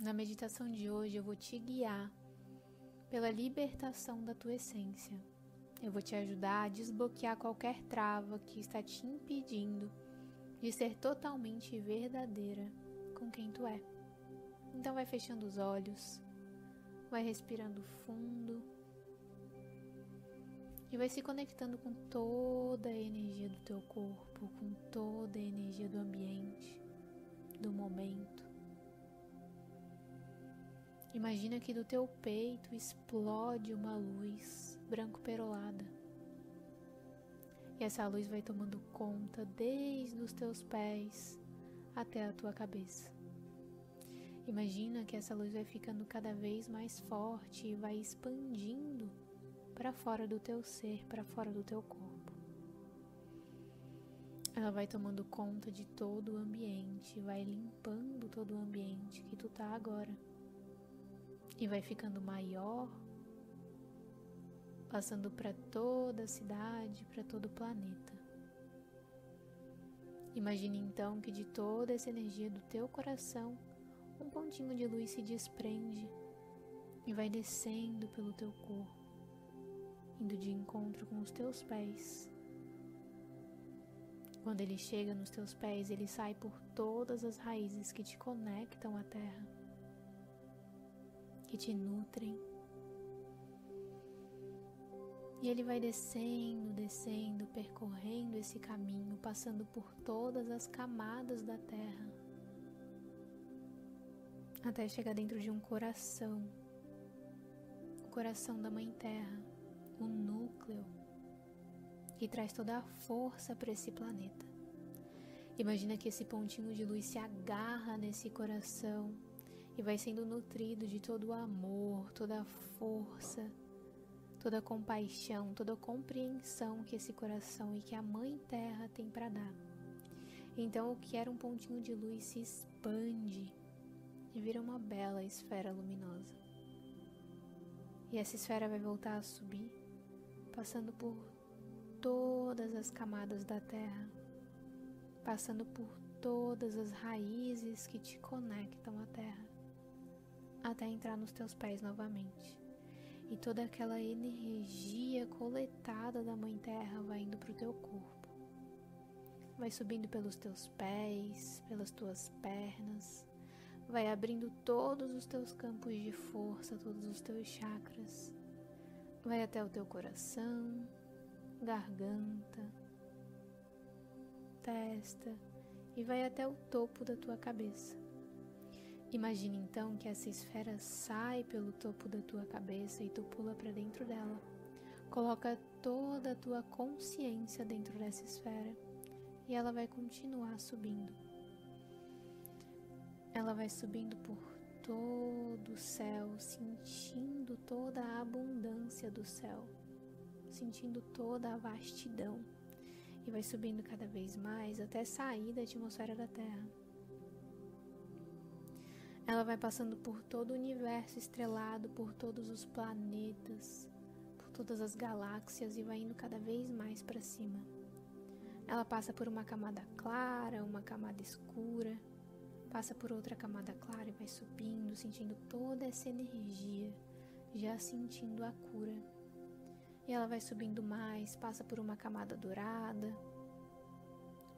Na meditação de hoje eu vou te guiar pela libertação da tua essência. Eu vou te ajudar a desbloquear qualquer trava que está te impedindo de ser totalmente verdadeira com quem tu é. Então vai fechando os olhos, vai respirando fundo e vai se conectando com toda a energia do teu corpo, com toda a energia do ambiente, do momento. Imagina que do teu peito explode uma luz branco perolada. E essa luz vai tomando conta desde os teus pés até a tua cabeça. Imagina que essa luz vai ficando cada vez mais forte e vai expandindo para fora do teu ser, para fora do teu corpo. Ela vai tomando conta de todo o ambiente, vai limpando todo o ambiente que tu tá agora e vai ficando maior, passando para toda a cidade, para todo o planeta. Imagine então que de toda essa energia do teu coração, um pontinho de luz se desprende e vai descendo pelo teu corpo, indo de encontro com os teus pés. Quando ele chega nos teus pés, ele sai por todas as raízes que te conectam à terra que te nutrem. E ele vai descendo, descendo, percorrendo esse caminho, passando por todas as camadas da terra, até chegar dentro de um coração, o coração da Mãe Terra, o núcleo que traz toda a força para esse planeta. Imagina que esse pontinho de luz se agarra nesse coração e vai sendo nutrido de todo o amor, toda a força, toda a compaixão, toda a compreensão que esse coração e que a Mãe Terra tem para dar. Então, o que era um pontinho de luz se expande e vira uma bela esfera luminosa. E essa esfera vai voltar a subir, passando por todas as camadas da Terra, passando por todas as raízes que te conectam à Terra até entrar nos teus pés novamente. E toda aquela energia coletada da Mãe Terra vai indo para o teu corpo. Vai subindo pelos teus pés, pelas tuas pernas, vai abrindo todos os teus campos de força, todos os teus chakras. Vai até o teu coração, garganta, testa e vai até o topo da tua cabeça. Imagine então que essa esfera sai pelo topo da tua cabeça e tu pula para dentro dela. Coloca toda a tua consciência dentro dessa esfera e ela vai continuar subindo. Ela vai subindo por todo o céu, sentindo toda a abundância do céu, sentindo toda a vastidão e vai subindo cada vez mais até sair da atmosfera da Terra. Ela vai passando por todo o universo estrelado, por todos os planetas, por todas as galáxias e vai indo cada vez mais para cima. Ela passa por uma camada clara, uma camada escura, passa por outra camada clara e vai subindo, sentindo toda essa energia, já sentindo a cura. E ela vai subindo mais, passa por uma camada dourada,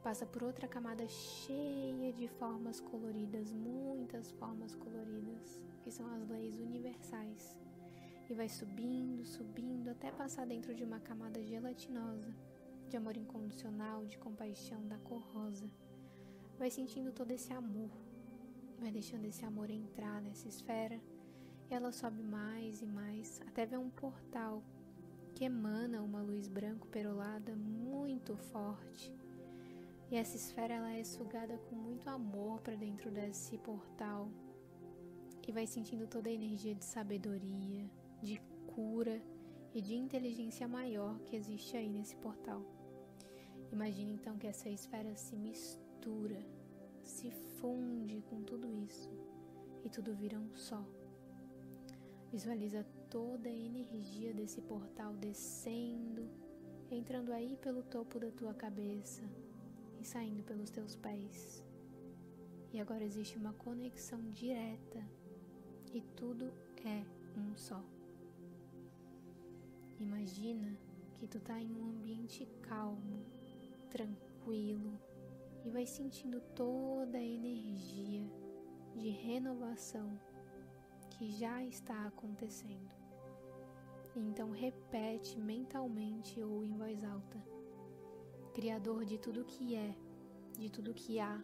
passa por outra camada cheia de formas coloridas, muitas formas coloridas, que são as leis universais, e vai subindo, subindo até passar dentro de uma camada gelatinosa, de amor incondicional, de compaixão, da cor rosa. Vai sentindo todo esse amor, vai deixando esse amor entrar nessa esfera, e ela sobe mais e mais até ver um portal que emana uma luz branco perolada muito forte e essa esfera ela é sugada com muito amor para dentro desse portal e vai sentindo toda a energia de sabedoria, de cura e de inteligência maior que existe aí nesse portal. Imagine então que essa esfera se mistura, se funde com tudo isso e tudo vira um só. Visualiza toda a energia desse portal descendo, entrando aí pelo topo da tua cabeça, e saindo pelos teus pés. E agora existe uma conexão direta e tudo é um só. Imagina que tu tá em um ambiente calmo, tranquilo e vai sentindo toda a energia de renovação que já está acontecendo. Então repete mentalmente ou em voz alta: Criador de tudo que é, de tudo que há,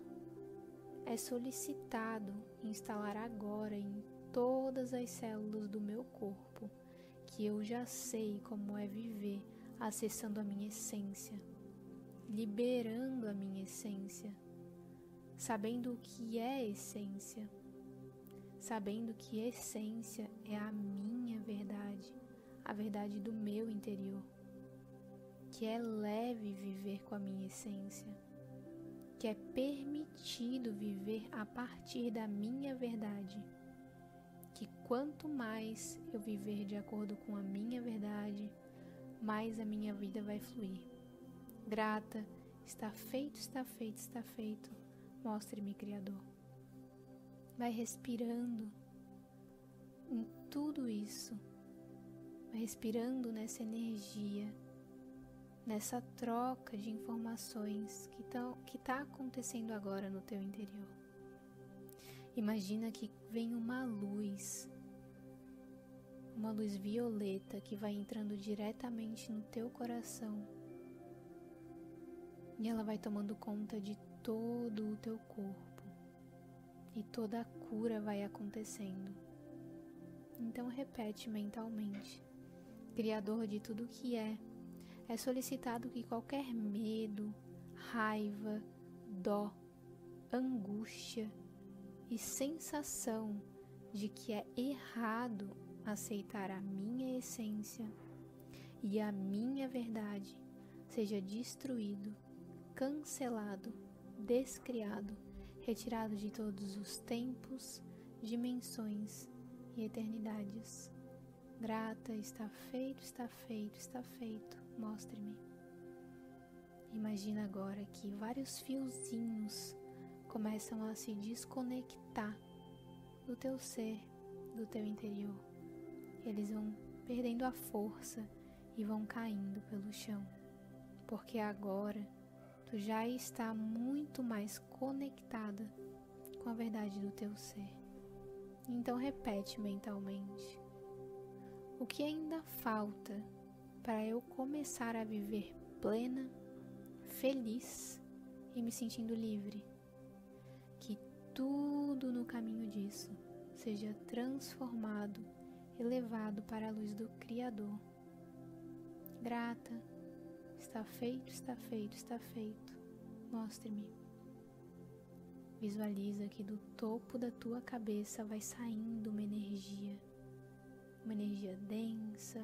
é solicitado instalar agora em todas as células do meu corpo que eu já sei como é viver acessando a minha essência, liberando a minha essência, sabendo o que é essência, sabendo que essência é a minha verdade, a verdade do meu interior, que é leve viver com a minha essência, que é permitido viver a partir da minha verdade que quanto mais eu viver de acordo com a minha verdade, mais a minha vida vai fluir. Grata, está feito, está feito, está feito. Mostre-me, Criador. Vai respirando em tudo isso. Vai respirando nessa energia, nessa troca de informações que está que tá acontecendo agora no teu interior. Imagina que vem uma luz, uma luz violeta que vai entrando diretamente no teu coração e ela vai tomando conta de todo o teu corpo e toda a cura vai acontecendo. Então repete mentalmente: Criador de tudo que é, é solicitado que qualquer medo, raiva, dó, angústia, e sensação de que é errado aceitar a minha essência e a minha verdade seja destruído, cancelado, descriado, retirado de todos os tempos, dimensões e eternidades. Grata, está feito, está feito, está feito. Mostre-me. Imagina agora que vários fiozinhos começam a se desconectar do teu ser, do teu interior. Eles vão perdendo a força e vão caindo pelo chão, porque agora tu já está muito mais conectada com a verdade do teu ser. Então repete mentalmente: o que ainda falta para eu começar a viver plena, feliz e me sentindo livre? tudo no caminho disso seja transformado e levado para a luz do Criador. Grata, está feito, está feito, está feito. Mostre-me. Visualiza que do topo da tua cabeça vai saindo uma energia, uma energia densa,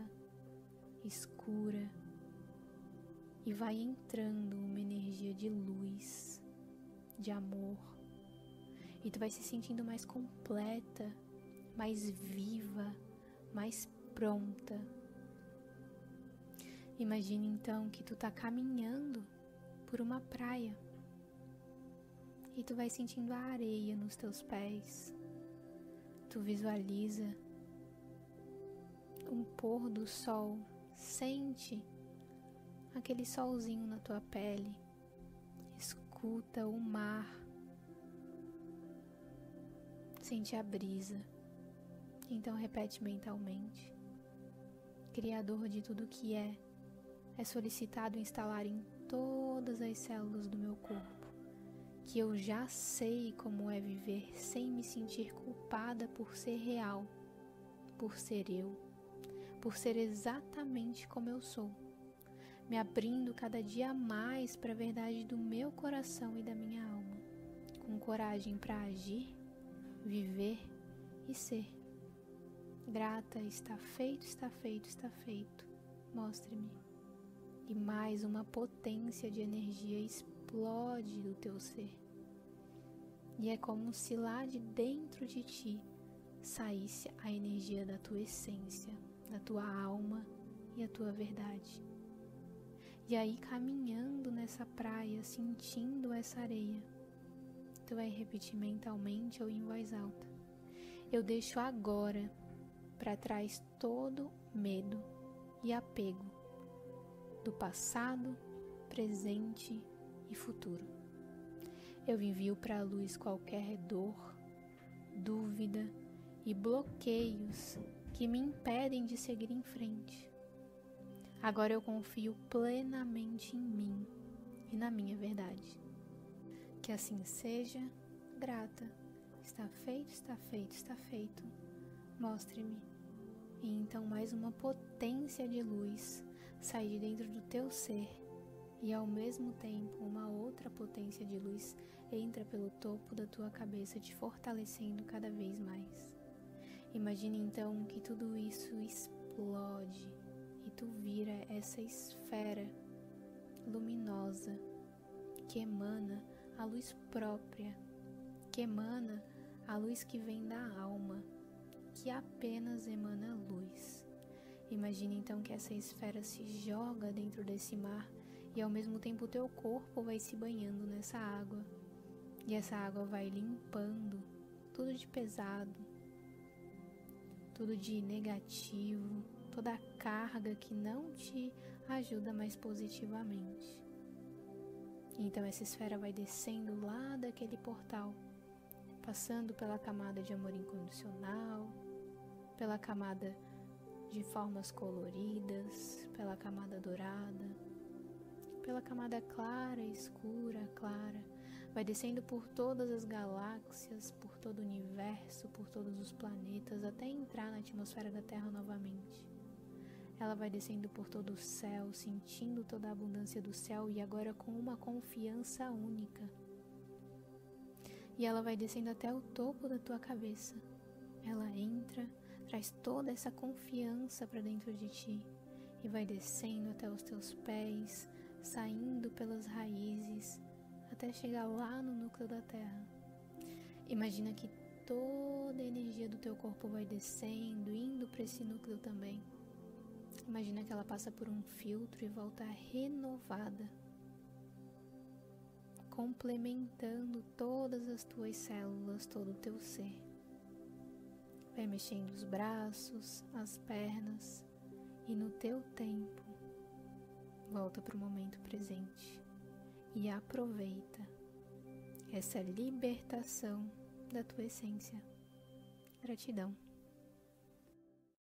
escura, e vai entrando uma energia de luz, de amor, e tu vai se sentindo mais completa, mais viva, mais pronta. Imagine então que tu tá caminhando por uma praia e tu vai sentindo a areia nos teus pés. Tu visualiza um pôr do sol, sente aquele solzinho na tua pele, escuta o mar Sente a brisa. Então repete mentalmente. Criador de tudo que é, é solicitado instalar em todas as células do meu corpo que eu já sei como é viver sem me sentir culpada por ser real, por ser eu, por ser exatamente como eu sou, me abrindo cada dia mais para a verdade do meu coração e da minha alma, com coragem para agir viver e ser. Grata, está feito, está feito, está feito. Mostre-me. E mais uma potência de energia explode do teu ser. E é como se lá de dentro de ti saísse a energia da tua essência, da tua alma e a tua verdade. E aí, caminhando nessa praia, sentindo essa areia, tu vai repetir mentalmente ou em voz alta. Eu deixo agora para trás todo medo e apego do passado, presente e futuro. Eu envio para a luz qualquer dor, dúvida e bloqueios que me impedem de seguir em frente. Agora eu confio plenamente em mim e na minha verdade. Que assim seja, grata. Está feito, está feito, está feito. Mostre-me. E então mais uma potência de luz sai de dentro do teu ser e ao mesmo tempo uma outra potência de luz entra pelo topo da tua cabeça, te fortalecendo cada vez mais. Imagine então que tudo isso explode e tu vira essa esfera luminosa que emana a luz própria, que emana a luz que vem da alma, que apenas emana luz. Imagine então que essa esfera se joga dentro desse mar e ao mesmo tempo o teu corpo vai se banhando nessa água. E essa água vai limpando tudo de pesado, tudo de negativo, toda a carga que não te ajuda mais positivamente. Então essa esfera vai descendo lá daquele portal, passando pela camada de amor incondicional, pela camada de formas coloridas, pela camada dourada, pela camada clara, escura, clara, vai descendo por todas as galáxias, por todo o universo, por todos os planetas, até entrar na atmosfera da Terra novamente. Ela vai descendo por todo o céu, sentindo toda a abundância do céu e agora com uma confiança única. E ela vai descendo até o topo da tua cabeça. Ela entra, traz toda essa confiança para dentro de ti e vai descendo até os teus pés, saindo pelas raízes até chegar lá no núcleo da Terra. Imagina que toda a energia do teu corpo vai descendo, indo para esse núcleo também. Imagina que ela passa por um filtro e volta renovada, complementando todas as tuas células, todo o teu ser. Vai mexendo os braços, as pernas e no teu tempo volta para o momento presente e aproveita essa libertação da tua essência. Gratidão.